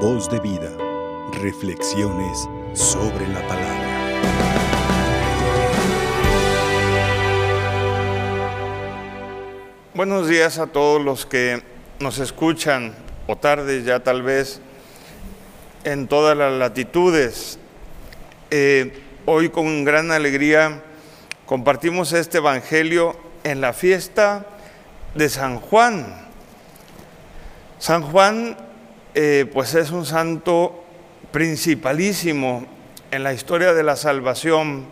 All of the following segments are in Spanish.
Voz de vida. Reflexiones sobre la palabra. Buenos días a todos los que nos escuchan, o tardes ya tal vez, en todas las latitudes. Eh, hoy con gran alegría compartimos este Evangelio en la fiesta de San Juan. San Juan, eh, pues es un santo principalísimo en la historia de la salvación.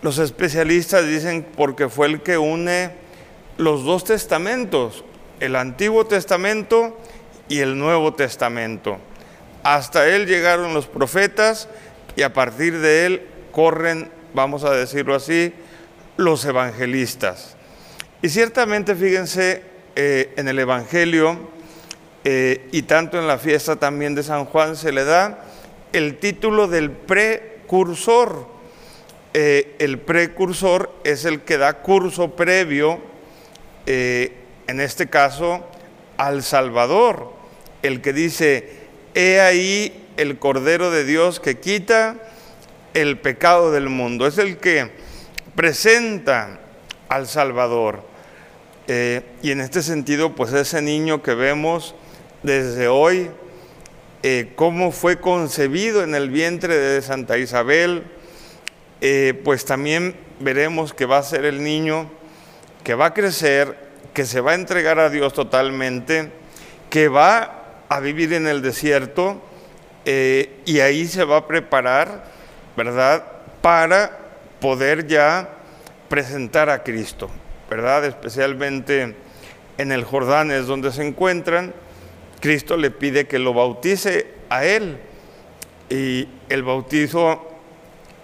Los especialistas dicen porque fue el que une los dos testamentos, el Antiguo Testamento y el Nuevo Testamento. Hasta él llegaron los profetas y a partir de él corren, vamos a decirlo así, los evangelistas. Y ciertamente, fíjense, eh, en el Evangelio, eh, y tanto en la fiesta también de San Juan se le da el título del precursor. Eh, el precursor es el que da curso previo, eh, en este caso, al Salvador, el que dice, he ahí el Cordero de Dios que quita el pecado del mundo. Es el que presenta al Salvador. y en este sentido, pues ese niño que vemos, desde hoy eh, cómo fue concebido en el vientre de Santa Isabel, eh, pues también veremos que va a ser el niño que va a crecer, que se va a entregar a Dios totalmente, que va a vivir en el desierto eh, y ahí se va a preparar, ¿verdad?, para poder ya presentar a Cristo, ¿verdad? Especialmente en el Jordán es donde se encuentran Cristo le pide que lo bautice a él. Y el bautizo,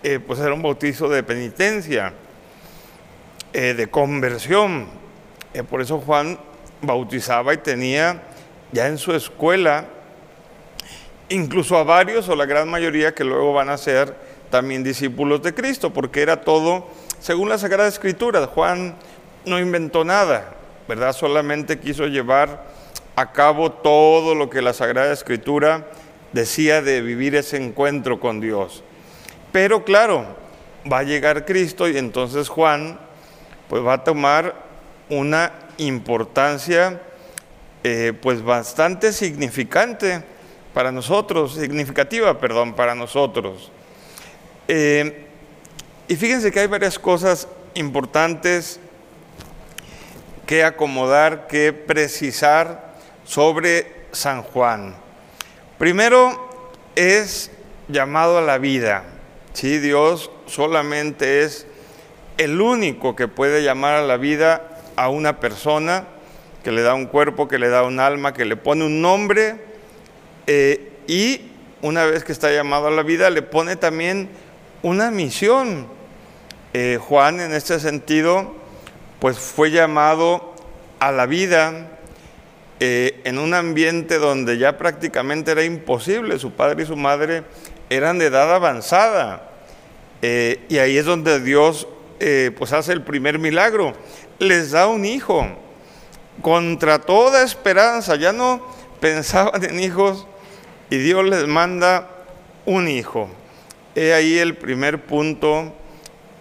eh, pues era un bautizo de penitencia, eh, de conversión. Eh, por eso Juan bautizaba y tenía ya en su escuela incluso a varios o la gran mayoría que luego van a ser también discípulos de Cristo, porque era todo según la Sagrada Escritura. Juan no inventó nada, ¿verdad? Solamente quiso llevar a cabo todo lo que la Sagrada Escritura decía de vivir ese encuentro con Dios. Pero claro, va a llegar Cristo y entonces Juan pues va a tomar una importancia eh, pues bastante significante para nosotros, significativa, perdón, para nosotros. Eh, y fíjense que hay varias cosas importantes que acomodar, que precisar sobre San Juan. Primero es llamado a la vida. Sí, Dios solamente es el único que puede llamar a la vida a una persona, que le da un cuerpo, que le da un alma, que le pone un nombre eh, y una vez que está llamado a la vida le pone también una misión. Eh, Juan en este sentido pues fue llamado a la vida eh, en un ambiente donde ya prácticamente era imposible, su padre y su madre eran de edad avanzada, eh, y ahí es donde Dios eh, pues hace el primer milagro, les da un hijo, contra toda esperanza, ya no pensaban en hijos, y Dios les manda un hijo. He ahí el primer punto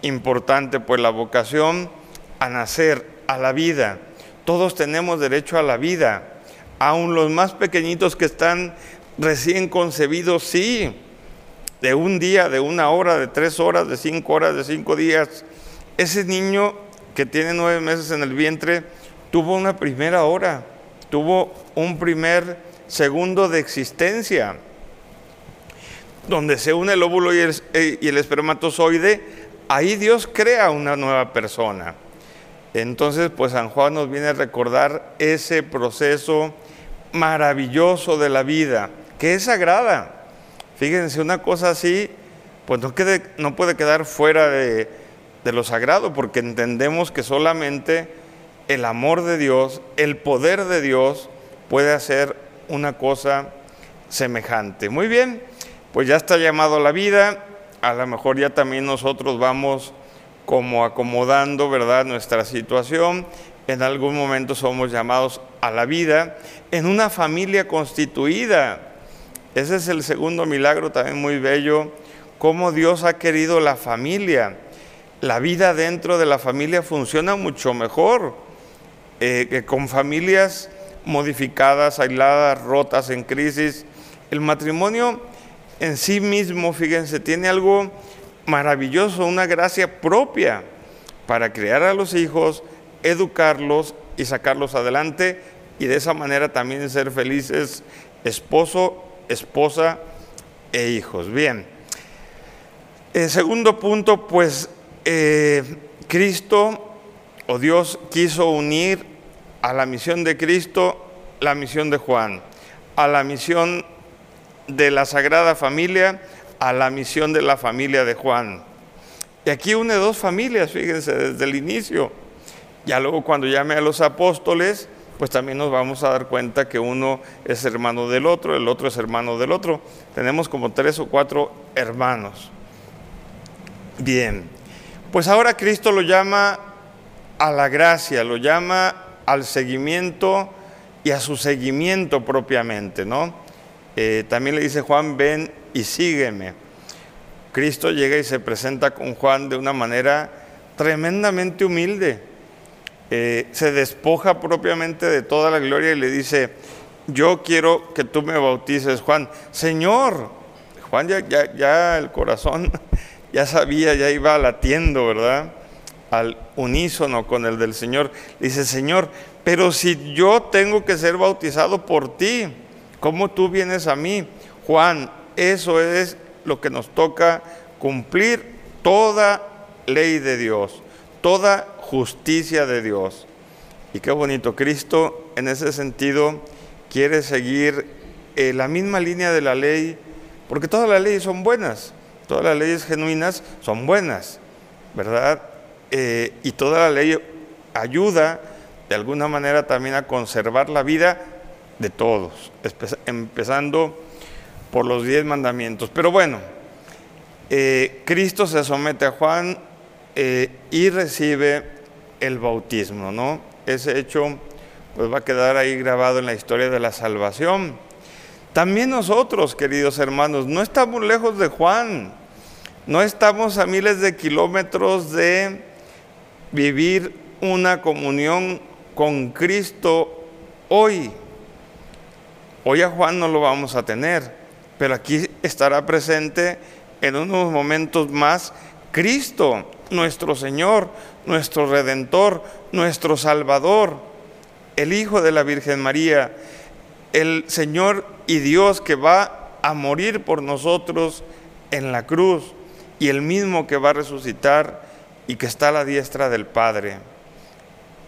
importante, pues la vocación a nacer, a la vida. Todos tenemos derecho a la vida aun los más pequeñitos que están recién concebidos, sí, de un día, de una hora, de tres horas, de cinco horas, de cinco días. Ese niño que tiene nueve meses en el vientre tuvo una primera hora, tuvo un primer segundo de existencia, donde se une el óvulo y el, eh, y el espermatozoide, ahí Dios crea una nueva persona. Entonces, pues San Juan nos viene a recordar ese proceso maravilloso de la vida, que es sagrada. Fíjense, una cosa así, pues no, no puede quedar fuera de, de lo sagrado, porque entendemos que solamente el amor de Dios, el poder de Dios puede hacer una cosa semejante. Muy bien, pues ya está llamado la vida, a lo mejor ya también nosotros vamos como acomodando, ¿verdad?, nuestra situación. En algún momento somos llamados a la vida en una familia constituida. Ese es el segundo milagro también muy bello, cómo Dios ha querido la familia. La vida dentro de la familia funciona mucho mejor eh, que con familias modificadas, aisladas, rotas, en crisis. El matrimonio en sí mismo, fíjense, tiene algo maravilloso, una gracia propia para crear a los hijos, educarlos y sacarlos adelante y de esa manera también ser felices esposo, esposa e hijos. Bien. El segundo punto, pues eh, Cristo o Dios quiso unir a la misión de Cristo la misión de Juan, a la misión de la Sagrada Familia, a la misión de la familia de Juan. Y aquí une dos familias, fíjense, desde el inicio. Ya luego cuando llame a los apóstoles, pues también nos vamos a dar cuenta que uno es hermano del otro, el otro es hermano del otro. Tenemos como tres o cuatro hermanos. Bien, pues ahora Cristo lo llama a la gracia, lo llama al seguimiento y a su seguimiento propiamente, ¿no? Eh, también le dice Juan, ven y sígueme. Cristo llega y se presenta con Juan de una manera tremendamente humilde. Eh, se despoja propiamente de toda la gloria y le dice, yo quiero que tú me bautices, Juan. Señor, Juan ya, ya, ya el corazón ya sabía, ya iba latiendo, ¿verdad? Al unísono con el del Señor. dice, Señor, pero si yo tengo que ser bautizado por ti, ¿cómo tú vienes a mí? Juan, eso es lo que nos toca cumplir toda ley de Dios, toda justicia de Dios. Y qué bonito, Cristo en ese sentido quiere seguir eh, la misma línea de la ley, porque todas las leyes son buenas, todas las leyes genuinas son buenas, ¿verdad? Eh, y toda la ley ayuda de alguna manera también a conservar la vida de todos, empezando por los diez mandamientos. Pero bueno, eh, Cristo se somete a Juan eh, y recibe el bautismo, ¿no? Ese hecho pues va a quedar ahí grabado en la historia de la salvación. También nosotros, queridos hermanos, no estamos lejos de Juan, no estamos a miles de kilómetros de vivir una comunión con Cristo hoy. Hoy a Juan no lo vamos a tener, pero aquí estará presente en unos momentos más Cristo, nuestro Señor, nuestro Redentor, nuestro Salvador, el Hijo de la Virgen María, el Señor y Dios que va a morir por nosotros en la cruz y el mismo que va a resucitar y que está a la diestra del Padre.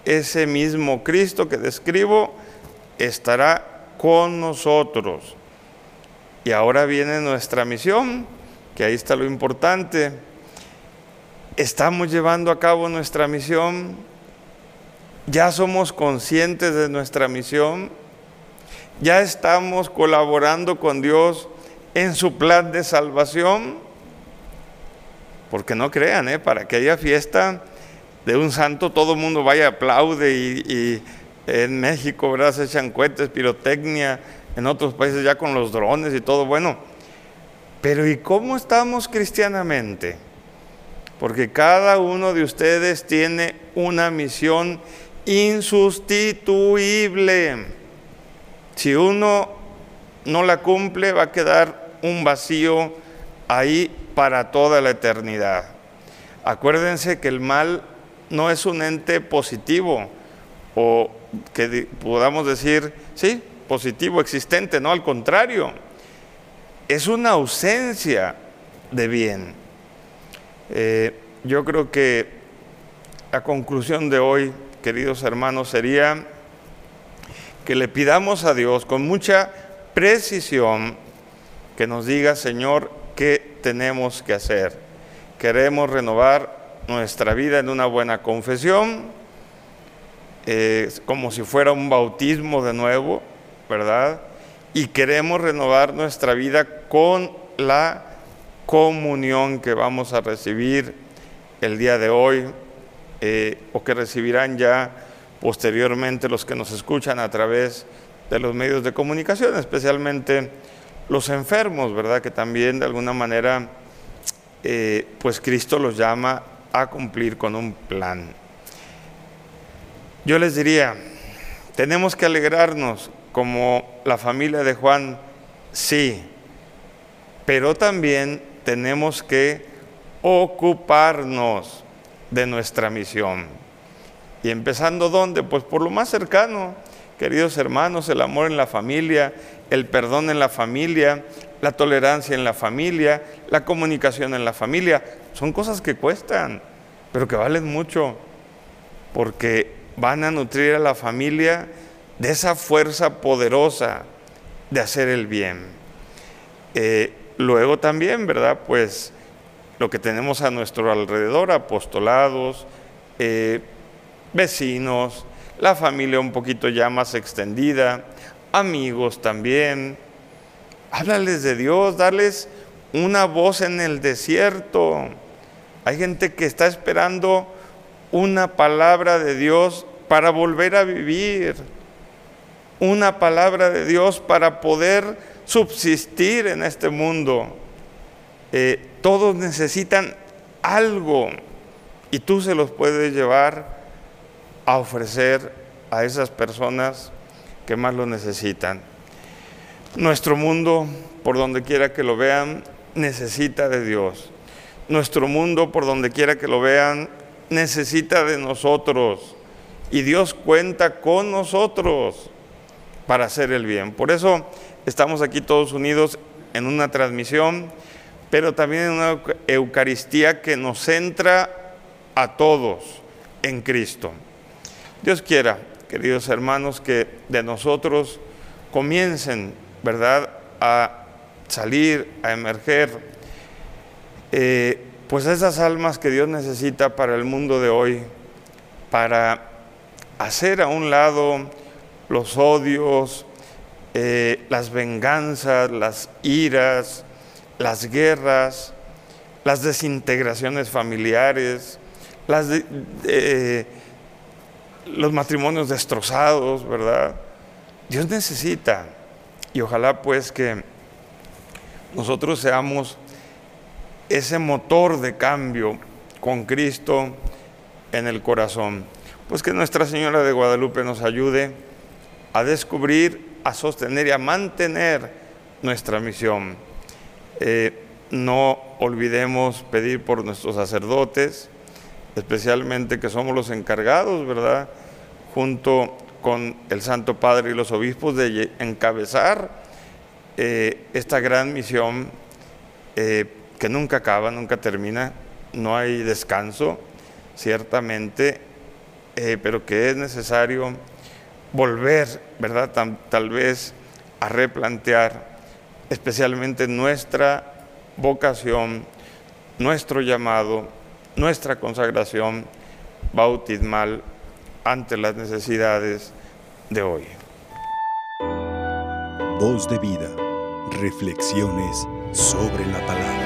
Ese mismo Cristo que describo estará con nosotros. Y ahora viene nuestra misión, que ahí está lo importante. Estamos llevando a cabo nuestra misión. Ya somos conscientes de nuestra misión. Ya estamos colaborando con Dios en su plan de salvación. Porque no crean, ¿eh? para que haya fiesta de un santo, todo el mundo vaya, aplaude y, en México, ¿verdad? Se echan cohetes, pirotecnia, en otros países ya con los drones y todo, bueno. Pero ¿y cómo estamos cristianamente? Porque cada uno de ustedes tiene una misión insustituible. Si uno no la cumple, va a quedar un vacío ahí para toda la eternidad. Acuérdense que el mal no es un ente positivo o que podamos decir, sí, positivo, existente, no, al contrario, es una ausencia de bien. Eh, yo creo que la conclusión de hoy, queridos hermanos, sería que le pidamos a Dios con mucha precisión que nos diga, Señor, qué tenemos que hacer. Queremos renovar nuestra vida en una buena confesión, eh, como si fuera un bautismo de nuevo, ¿verdad? Y queremos renovar nuestra vida con la comunión que vamos a recibir el día de hoy eh, o que recibirán ya posteriormente los que nos escuchan a través de los medios de comunicación, especialmente los enfermos, ¿verdad? Que también de alguna manera, eh, pues Cristo los llama a cumplir con un plan. Yo les diría, tenemos que alegrarnos como la familia de Juan, sí, pero también tenemos que ocuparnos de nuestra misión. Y empezando dónde? Pues por lo más cercano, queridos hermanos, el amor en la familia, el perdón en la familia, la tolerancia en la familia, la comunicación en la familia. Son cosas que cuestan, pero que valen mucho, porque van a nutrir a la familia de esa fuerza poderosa de hacer el bien. Eh, luego también, ¿verdad? Pues lo que tenemos a nuestro alrededor, apostolados, eh, vecinos, la familia un poquito ya más extendida, amigos también. Háblales de Dios, darles una voz en el desierto. Hay gente que está esperando una palabra de Dios para volver a vivir, una palabra de Dios para poder subsistir en este mundo. Eh, todos necesitan algo y tú se los puedes llevar a ofrecer a esas personas que más lo necesitan. Nuestro mundo, por donde quiera que lo vean, necesita de Dios. Nuestro mundo, por donde quiera que lo vean, necesita de nosotros. Y Dios cuenta con nosotros para hacer el bien. Por eso estamos aquí todos unidos en una transmisión, pero también en una Eucaristía que nos centra a todos en Cristo. Dios quiera, queridos hermanos, que de nosotros comiencen, ¿verdad?, a salir, a emerger, eh, pues esas almas que Dios necesita para el mundo de hoy, para hacer a un lado los odios, eh, las venganzas, las iras, las guerras, las desintegraciones familiares, las los matrimonios destrozados, ¿verdad? Dios necesita, y ojalá pues que nosotros seamos ese motor de cambio con Cristo en el corazón. Pues que Nuestra Señora de Guadalupe nos ayude a descubrir, a sostener y a mantener nuestra misión. Eh, no olvidemos pedir por nuestros sacerdotes, especialmente que somos los encargados, ¿verdad? Junto con el Santo Padre y los obispos de encabezar eh, esta gran misión eh, que nunca acaba, nunca termina, no hay descanso, ciertamente, pero que es necesario volver, ¿verdad? tal vez a replantear especialmente nuestra vocación, nuestro llamado, nuestra consagración bautismal ante las necesidades de hoy. Voz de vida, reflexiones sobre la palabra.